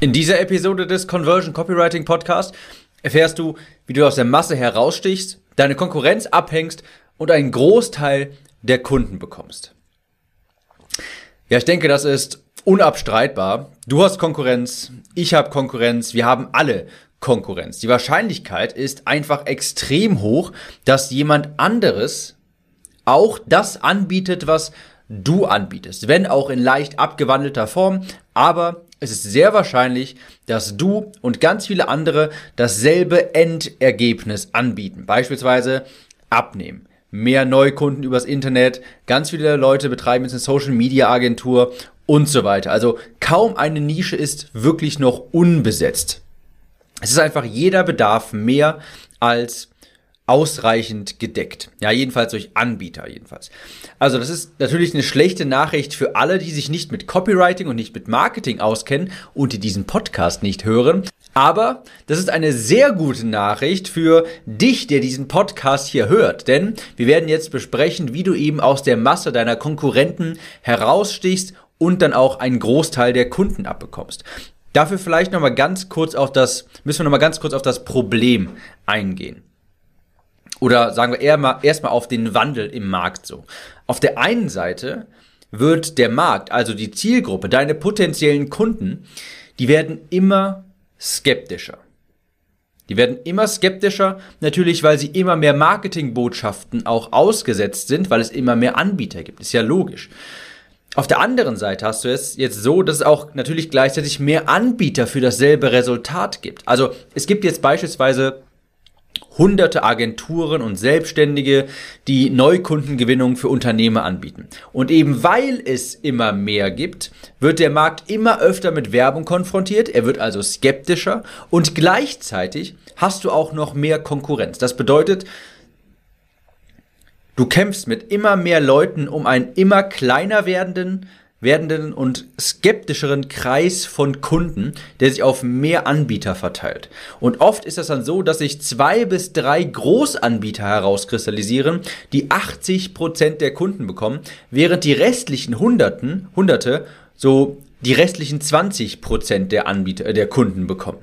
In dieser Episode des Conversion Copywriting Podcast erfährst du, wie du aus der Masse herausstichst, deine Konkurrenz abhängst und einen Großteil der Kunden bekommst. Ja, ich denke, das ist unabstreitbar. Du hast Konkurrenz, ich habe Konkurrenz, wir haben alle Konkurrenz. Die Wahrscheinlichkeit ist einfach extrem hoch, dass jemand anderes auch das anbietet, was du anbietest, wenn auch in leicht abgewandelter Form, aber es ist sehr wahrscheinlich, dass du und ganz viele andere dasselbe Endergebnis anbieten. Beispielsweise abnehmen, mehr Neukunden übers Internet, ganz viele Leute betreiben jetzt eine Social Media Agentur und so weiter. Also kaum eine Nische ist wirklich noch unbesetzt. Es ist einfach jeder Bedarf mehr als ausreichend gedeckt. Ja, jedenfalls durch Anbieter jedenfalls. Also das ist natürlich eine schlechte Nachricht für alle, die sich nicht mit Copywriting und nicht mit Marketing auskennen und die diesen Podcast nicht hören. Aber das ist eine sehr gute Nachricht für dich, der diesen Podcast hier hört. Denn wir werden jetzt besprechen, wie du eben aus der Masse deiner Konkurrenten herausstichst und dann auch einen Großteil der Kunden abbekommst. Dafür vielleicht nochmal ganz kurz auf das, müssen wir nochmal ganz kurz auf das Problem eingehen oder sagen wir eher mal erstmal auf den Wandel im Markt so. Auf der einen Seite wird der Markt, also die Zielgruppe, deine potenziellen Kunden, die werden immer skeptischer. Die werden immer skeptischer, natürlich, weil sie immer mehr Marketingbotschaften auch ausgesetzt sind, weil es immer mehr Anbieter gibt. Ist ja logisch. Auf der anderen Seite hast du es jetzt so, dass es auch natürlich gleichzeitig mehr Anbieter für dasselbe Resultat gibt. Also es gibt jetzt beispielsweise hunderte Agenturen und Selbstständige, die Neukundengewinnung für Unternehmer anbieten. Und eben weil es immer mehr gibt, wird der Markt immer öfter mit Werbung konfrontiert, er wird also skeptischer und gleichzeitig hast du auch noch mehr Konkurrenz. Das bedeutet, du kämpfst mit immer mehr Leuten um einen immer kleiner werdenden werdenden und skeptischeren Kreis von Kunden, der sich auf mehr Anbieter verteilt. Und oft ist das dann so, dass sich zwei bis drei Großanbieter herauskristallisieren, die 80 Prozent der Kunden bekommen, während die restlichen Hunderten, Hunderte so die restlichen 20 Prozent der Anbieter, äh, der Kunden bekommen.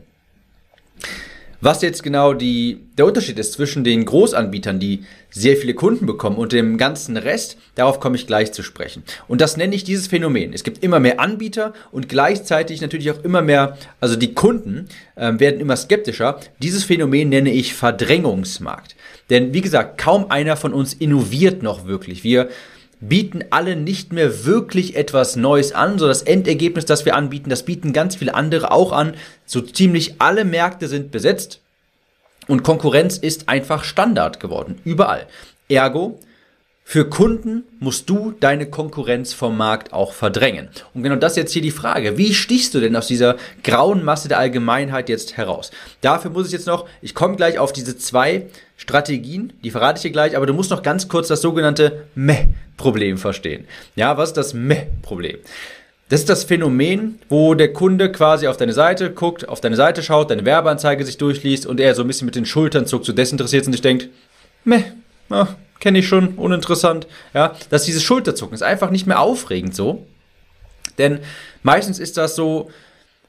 Was jetzt genau die, der Unterschied ist zwischen den Großanbietern, die sehr viele Kunden bekommen und dem ganzen Rest, darauf komme ich gleich zu sprechen. Und das nenne ich dieses Phänomen. Es gibt immer mehr Anbieter und gleichzeitig natürlich auch immer mehr, also die Kunden äh, werden immer skeptischer. Dieses Phänomen nenne ich Verdrängungsmarkt. Denn wie gesagt, kaum einer von uns innoviert noch wirklich. Wir bieten alle nicht mehr wirklich etwas Neues an. So das Endergebnis, das wir anbieten, das bieten ganz viele andere auch an. So ziemlich alle Märkte sind besetzt und Konkurrenz ist einfach Standard geworden. Überall. Ergo, für Kunden musst du deine Konkurrenz vom Markt auch verdrängen. Und genau das ist jetzt hier die Frage. Wie stichst du denn aus dieser grauen Masse der Allgemeinheit jetzt heraus? Dafür muss ich jetzt noch, ich komme gleich auf diese zwei Strategien, die verrate ich dir gleich, aber du musst noch ganz kurz das sogenannte Meh-Problem verstehen. Ja, was ist das Meh-Problem? Das ist das Phänomen, wo der Kunde quasi auf deine Seite guckt, auf deine Seite schaut, deine Werbeanzeige sich durchliest und er so ein bisschen mit den Schultern zuckt, so desinteressiert und sich denkt, meh, ah, kenne ich schon, uninteressant. Ja, dass dieses Schulterzucken ist einfach nicht mehr aufregend so. Denn meistens ist das so,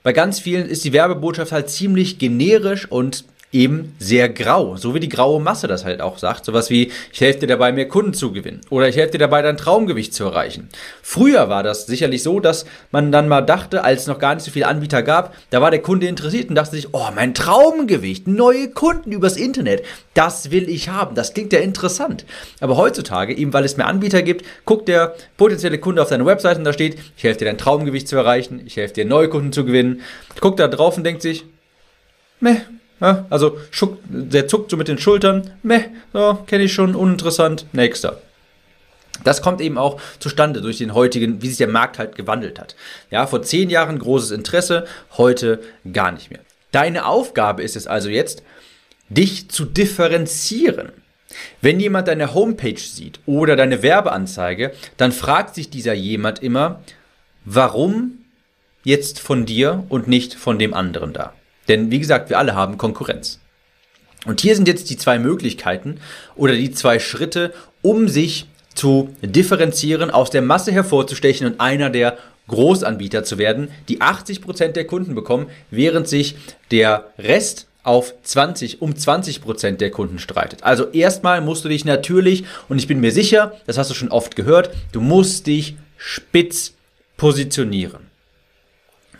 bei ganz vielen ist die Werbebotschaft halt ziemlich generisch und eben sehr grau. So wie die graue Masse das halt auch sagt. Sowas wie, ich helfe dir dabei, mehr Kunden zu gewinnen. Oder ich helfe dir dabei, dein Traumgewicht zu erreichen. Früher war das sicherlich so, dass man dann mal dachte, als es noch gar nicht so viele Anbieter gab, da war der Kunde interessiert und dachte sich, oh, mein Traumgewicht, neue Kunden übers Internet, das will ich haben. Das klingt ja interessant. Aber heutzutage, eben weil es mehr Anbieter gibt, guckt der potenzielle Kunde auf seine Webseite und da steht, ich helfe dir, dein Traumgewicht zu erreichen, ich helfe dir, neue Kunden zu gewinnen. Guckt da drauf und denkt sich, meh, ja, also schuck, der zuckt so mit den Schultern. Meh, so, kenne ich schon, uninteressant. Nächster. Das kommt eben auch zustande durch den heutigen, wie sich der Markt halt gewandelt hat. Ja, vor zehn Jahren großes Interesse, heute gar nicht mehr. Deine Aufgabe ist es also jetzt, dich zu differenzieren. Wenn jemand deine Homepage sieht oder deine Werbeanzeige, dann fragt sich dieser jemand immer, warum jetzt von dir und nicht von dem anderen da? Denn wie gesagt, wir alle haben Konkurrenz. Und hier sind jetzt die zwei Möglichkeiten oder die zwei Schritte, um sich zu differenzieren, aus der Masse hervorzustechen und einer der Großanbieter zu werden, die 80% der Kunden bekommen, während sich der Rest auf 20, um 20% der Kunden streitet. Also erstmal musst du dich natürlich, und ich bin mir sicher, das hast du schon oft gehört, du musst dich spitz positionieren.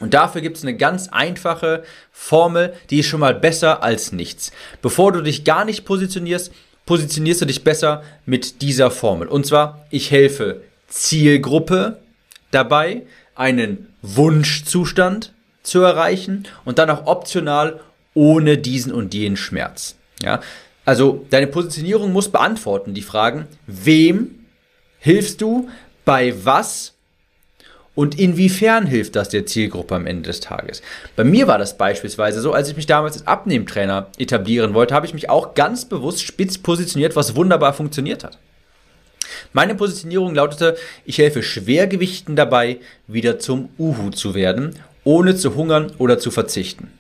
Und dafür gibt es eine ganz einfache Formel, die ist schon mal besser als nichts. Bevor du dich gar nicht positionierst, positionierst du dich besser mit dieser Formel. Und zwar, ich helfe Zielgruppe dabei, einen Wunschzustand zu erreichen und dann auch optional ohne diesen und jenen Schmerz. Ja? Also deine Positionierung muss beantworten die Fragen, wem hilfst du, bei was und inwiefern hilft das der Zielgruppe am Ende des Tages? Bei mir war das beispielsweise so, als ich mich damals als Abnehmtrainer etablieren wollte, habe ich mich auch ganz bewusst spitz positioniert, was wunderbar funktioniert hat. Meine Positionierung lautete, ich helfe Schwergewichten dabei, wieder zum Uhu zu werden, ohne zu hungern oder zu verzichten.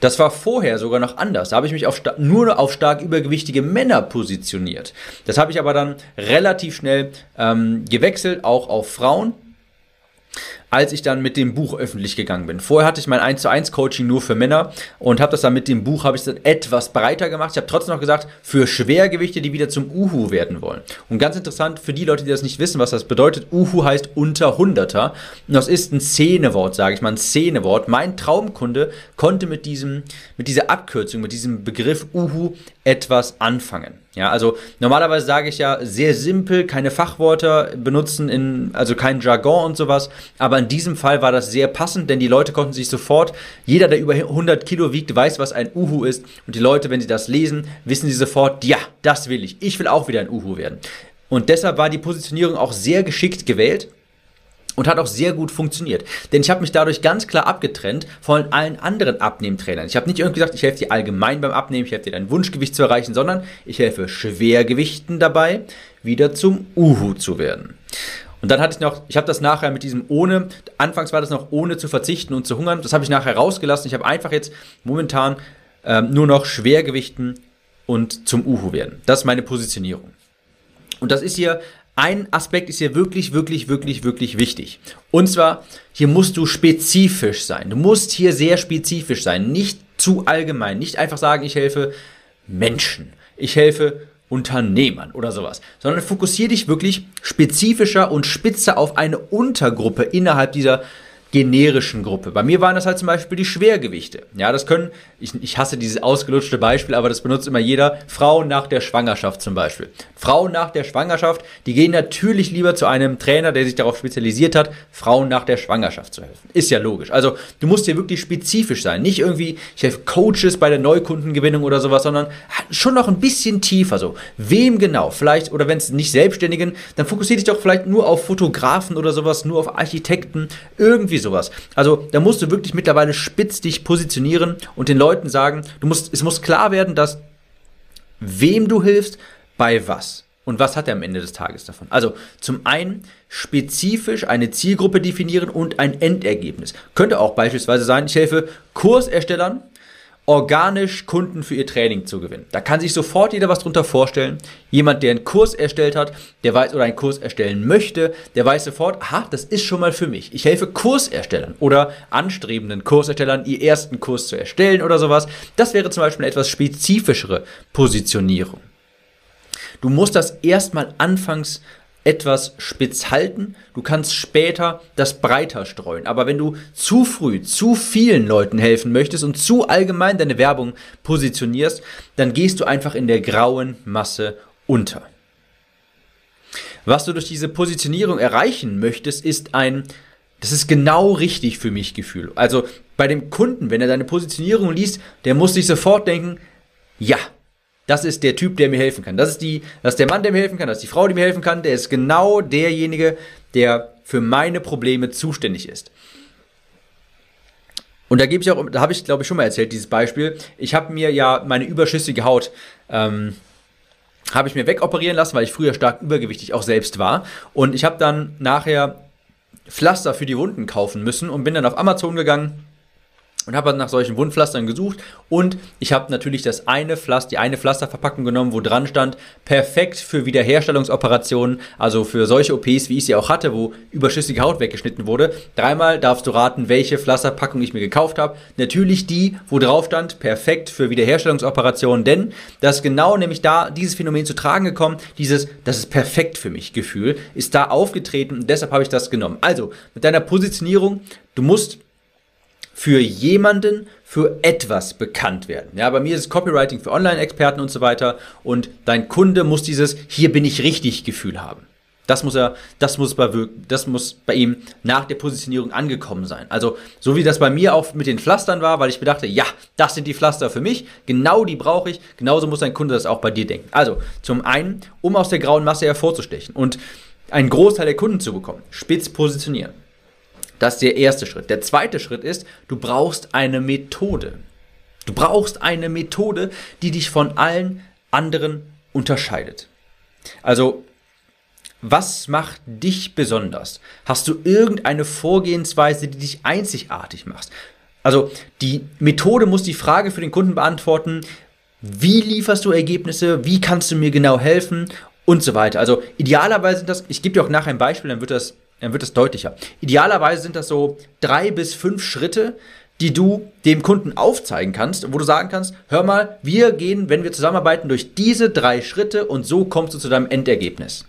Das war vorher sogar noch anders. Da habe ich mich auf nur auf stark übergewichtige Männer positioniert. Das habe ich aber dann relativ schnell ähm, gewechselt, auch auf Frauen als ich dann mit dem Buch öffentlich gegangen bin. Vorher hatte ich mein 1 zu 1 Coaching nur für Männer und habe das dann mit dem Buch habe ich dann etwas breiter gemacht. Ich habe trotzdem noch gesagt, für Schwergewichte, die wieder zum Uhu werden wollen. Und ganz interessant für die Leute, die das nicht wissen, was das bedeutet, Uhu heißt unter Hunderter und das ist ein Szenewort, sage ich mal, ein Szenewort. Mein Traumkunde konnte mit diesem mit dieser Abkürzung, mit diesem Begriff Uhu etwas anfangen. Ja, also normalerweise sage ich ja sehr simpel, keine Fachworte benutzen, in, also kein Jargon und sowas. Aber in diesem Fall war das sehr passend, denn die Leute konnten sich sofort, jeder, der über 100 Kilo wiegt, weiß, was ein Uhu ist. Und die Leute, wenn sie das lesen, wissen sie sofort, ja, das will ich. Ich will auch wieder ein Uhu werden. Und deshalb war die Positionierung auch sehr geschickt gewählt und hat auch sehr gut funktioniert. Denn ich habe mich dadurch ganz klar abgetrennt von allen anderen Abnehmtrainern. Ich habe nicht irgendwie gesagt, ich helfe dir allgemein beim Abnehmen, ich helfe dir dein Wunschgewicht zu erreichen, sondern ich helfe Schwergewichten dabei, wieder zum Uhu zu werden. Und dann hatte ich noch, ich habe das nachher mit diesem ohne, anfangs war das noch ohne zu verzichten und zu hungern, das habe ich nachher rausgelassen. Ich habe einfach jetzt momentan ähm, nur noch Schwergewichten und zum Uhu werden. Das ist meine Positionierung. Und das ist hier ein Aspekt ist hier wirklich, wirklich, wirklich, wirklich wichtig. Und zwar, hier musst du spezifisch sein. Du musst hier sehr spezifisch sein, nicht zu allgemein. Nicht einfach sagen, ich helfe Menschen, ich helfe Unternehmern oder sowas, sondern fokussiere dich wirklich spezifischer und spitzer auf eine Untergruppe innerhalb dieser generischen Gruppe. Bei mir waren das halt zum Beispiel die Schwergewichte. Ja, das können, ich, ich hasse dieses ausgelutschte Beispiel, aber das benutzt immer jeder. Frauen nach der Schwangerschaft zum Beispiel. Frauen nach der Schwangerschaft, die gehen natürlich lieber zu einem Trainer, der sich darauf spezialisiert hat, Frauen nach der Schwangerschaft zu helfen. Ist ja logisch. Also du musst hier wirklich spezifisch sein. Nicht irgendwie, ich helfe Coaches bei der Neukundengewinnung oder sowas, sondern schon noch ein bisschen tiefer so. Wem genau? Vielleicht, oder wenn es nicht Selbstständigen, dann fokussiere dich doch vielleicht nur auf Fotografen oder sowas, nur auf Architekten, irgendwie sowas. Also da musst du wirklich mittlerweile spitz dich positionieren und den Leuten sagen, du musst, es muss klar werden, dass wem du hilfst, bei was. Und was hat er am Ende des Tages davon? Also zum einen spezifisch eine Zielgruppe definieren und ein Endergebnis. Könnte auch beispielsweise sein, ich helfe Kurserstellern organisch Kunden für ihr Training zu gewinnen. Da kann sich sofort jeder was drunter vorstellen. Jemand, der einen Kurs erstellt hat, der weiß oder einen Kurs erstellen möchte, der weiß sofort, aha, das ist schon mal für mich. Ich helfe Kurserstellern oder anstrebenden Kurserstellern, ihr ersten Kurs zu erstellen oder sowas. Das wäre zum Beispiel eine etwas spezifischere Positionierung. Du musst das erstmal anfangs etwas spitz halten. Du kannst später das breiter streuen. Aber wenn du zu früh zu vielen Leuten helfen möchtest und zu allgemein deine Werbung positionierst, dann gehst du einfach in der grauen Masse unter. Was du durch diese Positionierung erreichen möchtest, ist ein, das ist genau richtig für mich Gefühl. Also bei dem Kunden, wenn er deine Positionierung liest, der muss sich sofort denken, ja, das ist der Typ, der mir helfen kann. Das ist, die, das ist der Mann, der mir helfen kann. Das ist die Frau, die mir helfen kann. Der ist genau derjenige, der für meine Probleme zuständig ist. Und da gebe ich auch, da habe ich glaube ich schon mal erzählt, dieses Beispiel. Ich habe mir ja meine überschüssige Haut, ähm, habe ich mir wegoperieren lassen, weil ich früher stark übergewichtig auch selbst war. Und ich habe dann nachher Pflaster für die Wunden kaufen müssen und bin dann auf Amazon gegangen und habe nach solchen Wundpflastern gesucht und ich habe natürlich das eine Pflaster, die eine Pflasterverpackung genommen, wo dran stand, perfekt für Wiederherstellungsoperationen, also für solche OPs, wie ich sie auch hatte, wo überschüssige Haut weggeschnitten wurde. Dreimal darfst du raten, welche Pflasterpackung ich mir gekauft habe. Natürlich die, wo drauf stand, perfekt für Wiederherstellungsoperationen, denn das ist genau nämlich da dieses Phänomen zu tragen gekommen, dieses, das ist perfekt für mich Gefühl, ist da aufgetreten und deshalb habe ich das genommen. Also, mit deiner Positionierung, du musst für jemanden, für etwas bekannt werden. Ja, bei mir ist es Copywriting für Online-Experten und so weiter. Und dein Kunde muss dieses Hier bin ich richtig Gefühl haben. Das muss er, das muss bei, das muss bei ihm nach der Positionierung angekommen sein. Also, so wie das bei mir auch mit den Pflastern war, weil ich bedachte, ja, das sind die Pflaster für mich, genau die brauche ich, genauso muss dein Kunde das auch bei dir denken. Also, zum einen, um aus der grauen Masse hervorzustechen und einen Großteil der Kunden zu bekommen, spitz positionieren. Das ist der erste Schritt. Der zweite Schritt ist, du brauchst eine Methode. Du brauchst eine Methode, die dich von allen anderen unterscheidet. Also, was macht dich besonders? Hast du irgendeine Vorgehensweise, die dich einzigartig macht? Also, die Methode muss die Frage für den Kunden beantworten, wie lieferst du Ergebnisse, wie kannst du mir genau helfen und so weiter. Also, idealerweise sind das, ich gebe dir auch nachher ein Beispiel, dann wird das dann wird es deutlicher. Idealerweise sind das so drei bis fünf Schritte, die du dem Kunden aufzeigen kannst, wo du sagen kannst, hör mal, wir gehen, wenn wir zusammenarbeiten, durch diese drei Schritte und so kommst du zu deinem Endergebnis.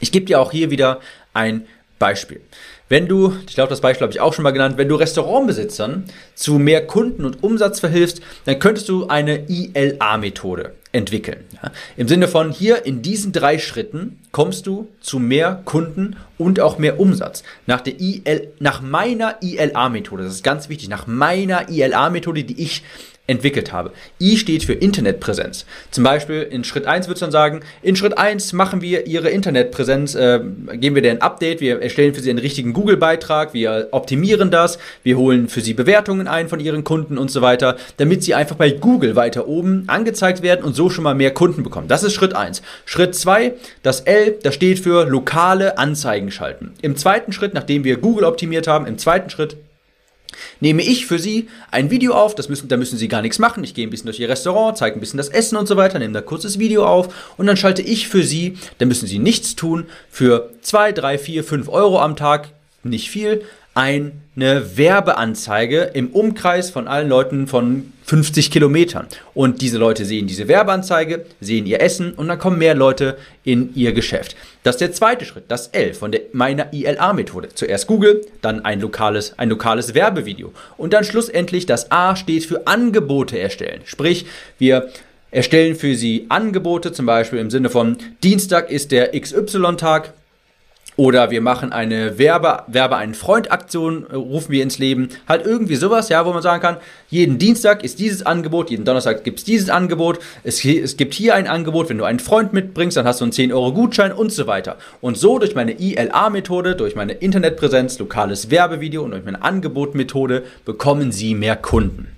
Ich gebe dir auch hier wieder ein Beispiel. Wenn du, ich glaube, das Beispiel habe ich auch schon mal genannt, wenn du Restaurantbesitzern zu mehr Kunden und Umsatz verhilfst, dann könntest du eine ILA-Methode entwickeln. Ja? Im Sinne von hier in diesen drei Schritten kommst du zu mehr Kunden und auch mehr Umsatz. Nach der IL, nach meiner ILA-Methode, das ist ganz wichtig, nach meiner ILA-Methode, die ich entwickelt habe. I steht für Internetpräsenz. Zum Beispiel in Schritt 1 würdest du dann sagen, in Schritt 1 machen wir Ihre Internetpräsenz, äh, geben wir dir ein Update, wir erstellen für Sie einen richtigen Google-Beitrag, wir optimieren das, wir holen für Sie Bewertungen ein von Ihren Kunden und so weiter, damit Sie einfach bei Google weiter oben angezeigt werden und so schon mal mehr Kunden bekommen. Das ist Schritt 1. Schritt 2, das L, das steht für lokale Anzeigen schalten. Im zweiten Schritt, nachdem wir Google optimiert haben, im zweiten Schritt nehme ich für Sie ein Video auf, das müssen, da müssen Sie gar nichts machen. Ich gehe ein bisschen durch Ihr Restaurant, zeige ein bisschen das Essen und so weiter, nehme da ein kurzes Video auf und dann schalte ich für Sie, da müssen Sie nichts tun, für 2, 3, 4, 5 Euro am Tag, nicht viel, eine Werbeanzeige im Umkreis von allen Leuten von 50 Kilometern. Und diese Leute sehen diese Werbeanzeige, sehen ihr Essen und dann kommen mehr Leute in ihr Geschäft. Das ist der zweite Schritt, das L von der, meiner ILA-Methode. Zuerst Google, dann ein lokales, ein lokales Werbevideo. Und dann schlussendlich das A steht für Angebote erstellen. Sprich, wir erstellen für Sie Angebote, zum Beispiel im Sinne von Dienstag ist der XY-Tag, oder wir machen eine Werbe, Werbe einen Freund-Aktion, äh, rufen wir ins Leben. Halt irgendwie sowas, ja, wo man sagen kann, jeden Dienstag ist dieses Angebot, jeden Donnerstag gibt es dieses Angebot. Es, es gibt hier ein Angebot, wenn du einen Freund mitbringst, dann hast du einen 10-Euro-Gutschein und so weiter. Und so durch meine ILA-Methode, durch meine Internetpräsenz, lokales Werbevideo und durch meine Angebot-Methode bekommen sie mehr Kunden.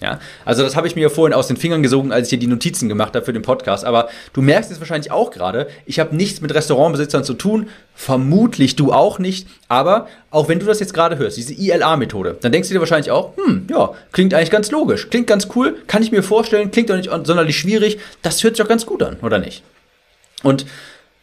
Ja, also das habe ich mir vorhin aus den Fingern gesogen, als ich hier die Notizen gemacht habe für den Podcast. Aber du merkst es wahrscheinlich auch gerade. Ich habe nichts mit Restaurantbesitzern zu tun. Vermutlich du auch nicht. Aber auch wenn du das jetzt gerade hörst, diese ILA-Methode, dann denkst du dir wahrscheinlich auch, hm, ja, klingt eigentlich ganz logisch, klingt ganz cool, kann ich mir vorstellen, klingt doch nicht sonderlich schwierig. Das hört sich doch ganz gut an, oder nicht? Und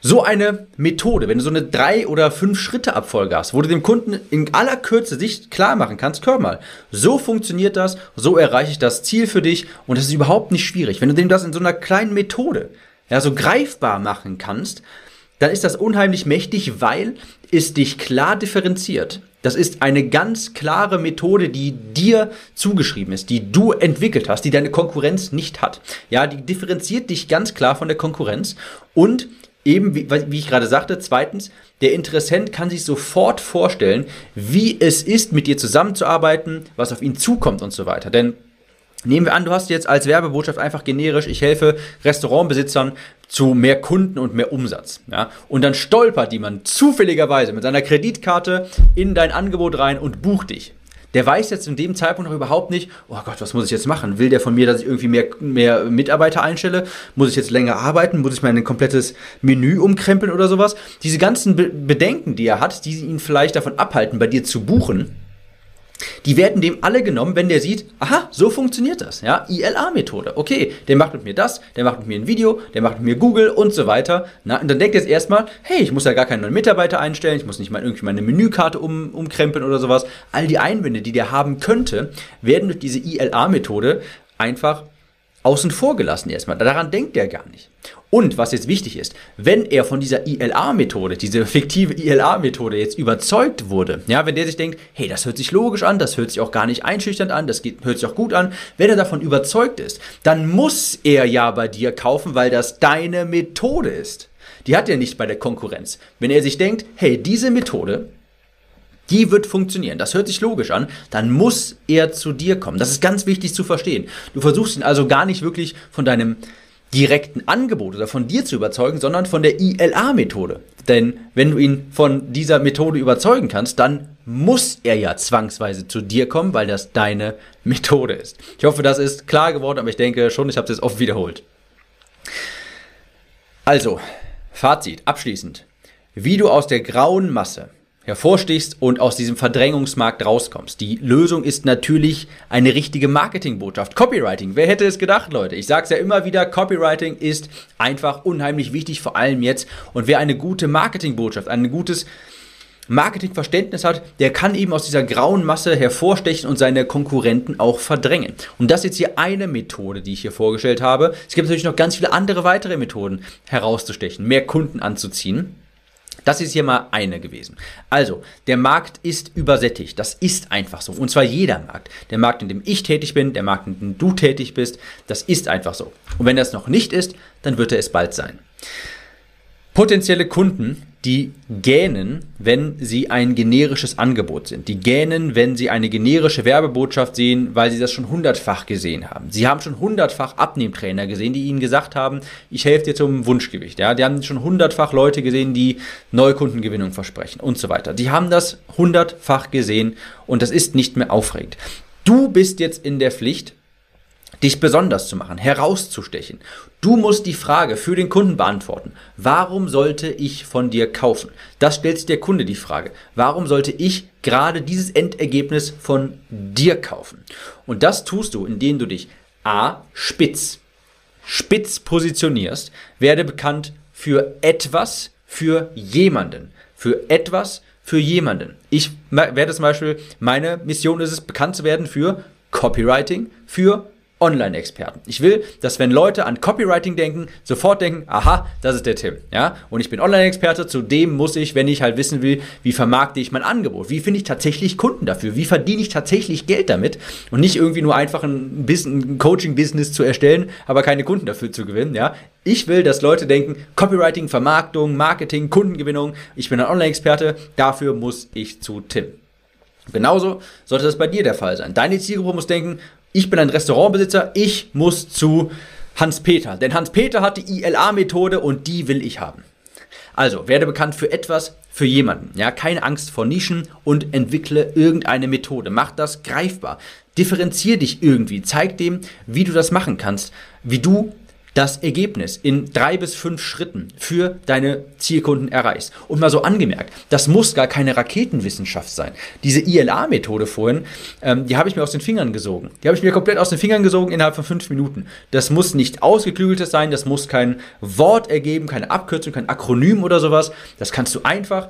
so eine Methode, wenn du so eine drei oder fünf Schritte Abfolge hast, wo du dem Kunden in aller Kürze sich klar machen kannst, hör mal, so funktioniert das, so erreiche ich das Ziel für dich und das ist überhaupt nicht schwierig. Wenn du dem das in so einer kleinen Methode, ja, so greifbar machen kannst, dann ist das unheimlich mächtig, weil es dich klar differenziert. Das ist eine ganz klare Methode, die dir zugeschrieben ist, die du entwickelt hast, die deine Konkurrenz nicht hat. Ja, die differenziert dich ganz klar von der Konkurrenz und eben, wie, wie ich gerade sagte, zweitens, der Interessent kann sich sofort vorstellen, wie es ist, mit dir zusammenzuarbeiten, was auf ihn zukommt und so weiter. Denn Nehmen wir an, du hast jetzt als Werbebotschaft einfach generisch, ich helfe Restaurantbesitzern zu mehr Kunden und mehr Umsatz. Ja? Und dann stolpert jemand zufälligerweise mit seiner Kreditkarte in dein Angebot rein und bucht dich der weiß jetzt in dem Zeitpunkt noch überhaupt nicht, oh Gott, was muss ich jetzt machen? Will der von mir, dass ich irgendwie mehr, mehr Mitarbeiter einstelle? Muss ich jetzt länger arbeiten? Muss ich mein komplettes Menü umkrempeln oder sowas? Diese ganzen Be Bedenken, die er hat, die ihn vielleicht davon abhalten, bei dir zu buchen, Die werden dem alle genommen, wenn der sieht, aha, so funktioniert das, ja, ILA-Methode. Okay, der macht mit mir das, der macht mit mir ein Video, der macht mit mir Google und so weiter. Na, und dann denkt er jetzt erstmal, hey, ich muss ja gar keinen neuen Mitarbeiter einstellen, ich muss nicht mal irgendwie meine Menükarte um, umkrempeln oder sowas. All die Einwände, die der haben könnte, werden durch diese ILA-Methode einfach außen vor gelassen erstmal. Daran denkt er gar nicht. Und was jetzt wichtig ist, wenn er von dieser ILA-Methode, diese fiktive ILA-Methode jetzt überzeugt wurde, ja, wenn der sich denkt, hey, das hört sich logisch an, das hört sich auch gar nicht einschüchternd an, das geht, hört sich auch gut an, wenn er davon überzeugt ist, dann muss er ja bei dir kaufen, weil das deine Methode ist. Die hat er nicht bei der Konkurrenz. Wenn er sich denkt, hey, diese Methode, die wird funktionieren. Das hört sich logisch an. Dann muss er zu dir kommen. Das ist ganz wichtig zu verstehen. Du versuchst ihn also gar nicht wirklich von deinem direkten Angebot oder von dir zu überzeugen, sondern von der ILA-Methode. Denn wenn du ihn von dieser Methode überzeugen kannst, dann muss er ja zwangsweise zu dir kommen, weil das deine Methode ist. Ich hoffe, das ist klar geworden, aber ich denke schon, ich habe es jetzt oft wiederholt. Also, Fazit, abschließend. Wie du aus der grauen Masse hervorstichst und aus diesem Verdrängungsmarkt rauskommst. Die Lösung ist natürlich eine richtige Marketingbotschaft. Copywriting. Wer hätte es gedacht, Leute? Ich sage es ja immer wieder, Copywriting ist einfach unheimlich wichtig, vor allem jetzt. Und wer eine gute Marketingbotschaft, ein gutes Marketingverständnis hat, der kann eben aus dieser grauen Masse hervorstechen und seine Konkurrenten auch verdrängen. Und das ist jetzt hier eine Methode, die ich hier vorgestellt habe. Es gibt natürlich noch ganz viele andere weitere Methoden herauszustechen, mehr Kunden anzuziehen. Das ist hier mal eine gewesen. Also, der Markt ist übersättigt. Das ist einfach so. Und zwar jeder Markt. Der Markt, in dem ich tätig bin, der Markt, in dem du tätig bist, das ist einfach so. Und wenn das noch nicht ist, dann wird er es bald sein. Potenzielle Kunden die gähnen, wenn sie ein generisches Angebot sind. Die gähnen, wenn sie eine generische Werbebotschaft sehen, weil sie das schon hundertfach gesehen haben. Sie haben schon hundertfach Abnehmtrainer gesehen, die ihnen gesagt haben, ich helfe dir zum Wunschgewicht. Ja, die haben schon hundertfach Leute gesehen, die Neukundengewinnung versprechen und so weiter. Die haben das hundertfach gesehen und das ist nicht mehr aufregend. Du bist jetzt in der Pflicht, dich besonders zu machen, herauszustechen. Du musst die Frage für den Kunden beantworten. Warum sollte ich von dir kaufen? Das stellt sich der Kunde die Frage. Warum sollte ich gerade dieses Endergebnis von dir kaufen? Und das tust du, indem du dich A, spitz, spitz positionierst, werde bekannt für etwas, für jemanden. Für etwas, für jemanden. Ich werde zum Beispiel, meine Mission ist es, bekannt zu werden für Copywriting, für Online-Experten. Ich will, dass wenn Leute an Copywriting denken, sofort denken, aha, das ist der Tim, ja? Und ich bin Online-Experte, zudem muss ich, wenn ich halt wissen will, wie vermarkte ich mein Angebot? Wie finde ich tatsächlich Kunden dafür? Wie verdiene ich tatsächlich Geld damit? Und nicht irgendwie nur einfach ein, ein Coaching-Business zu erstellen, aber keine Kunden dafür zu gewinnen, ja? Ich will, dass Leute denken, Copywriting, Vermarktung, Marketing, Kundengewinnung, ich bin ein Online-Experte, dafür muss ich zu Tim. Genauso sollte das bei dir der Fall sein. Deine Zielgruppe muss denken, ich bin ein Restaurantbesitzer, ich muss zu Hans-Peter. Denn Hans-Peter hat die ILA-Methode und die will ich haben. Also, werde bekannt für etwas, für jemanden. Ja, keine Angst vor Nischen und entwickle irgendeine Methode. Mach das greifbar. Differenzier dich irgendwie. Zeig dem, wie du das machen kannst. Wie du das Ergebnis in drei bis fünf Schritten für deine Zielkunden erreichst. Und mal so angemerkt, das muss gar keine Raketenwissenschaft sein. Diese ILA-Methode vorhin, ähm, die habe ich mir aus den Fingern gesogen. Die habe ich mir komplett aus den Fingern gesogen innerhalb von fünf Minuten. Das muss nicht ausgeklügeltes sein, das muss kein Wort ergeben, keine Abkürzung, kein Akronym oder sowas. Das kannst du einfach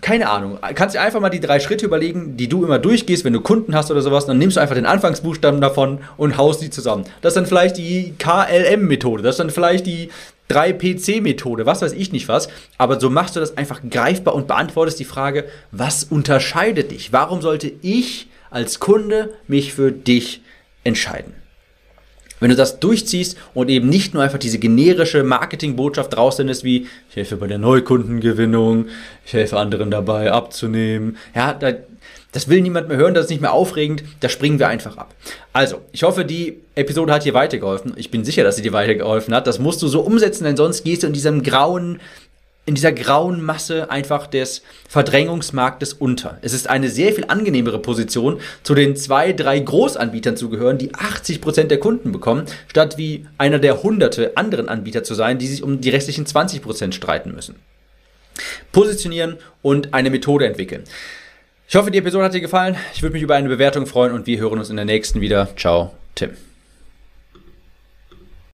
keine Ahnung, kannst dir einfach mal die drei Schritte überlegen, die du immer durchgehst, wenn du Kunden hast oder sowas, dann nimmst du einfach den Anfangsbuchstaben davon und haust die zusammen. Das ist dann vielleicht die KLM-Methode, das ist dann vielleicht die 3PC-Methode, was weiß ich nicht was, aber so machst du das einfach greifbar und beantwortest die Frage, was unterscheidet dich? Warum sollte ich als Kunde mich für dich entscheiden? Wenn du das durchziehst und eben nicht nur einfach diese generische Marketingbotschaft raussendest, wie ich helfe bei der Neukundengewinnung, ich helfe anderen dabei abzunehmen, ja, da, das will niemand mehr hören, das ist nicht mehr aufregend, da springen wir einfach ab. Also, ich hoffe, die Episode hat dir weitergeholfen. Ich bin sicher, dass sie dir weitergeholfen hat. Das musst du so umsetzen, denn sonst gehst du in diesem grauen in dieser grauen Masse einfach des Verdrängungsmarktes unter. Es ist eine sehr viel angenehmere Position, zu den zwei, drei Großanbietern zu gehören, die 80 Prozent der Kunden bekommen, statt wie einer der hunderte anderen Anbieter zu sein, die sich um die restlichen 20 Prozent streiten müssen. Positionieren und eine Methode entwickeln. Ich hoffe, die Episode hat dir gefallen. Ich würde mich über eine Bewertung freuen und wir hören uns in der nächsten wieder. Ciao, Tim.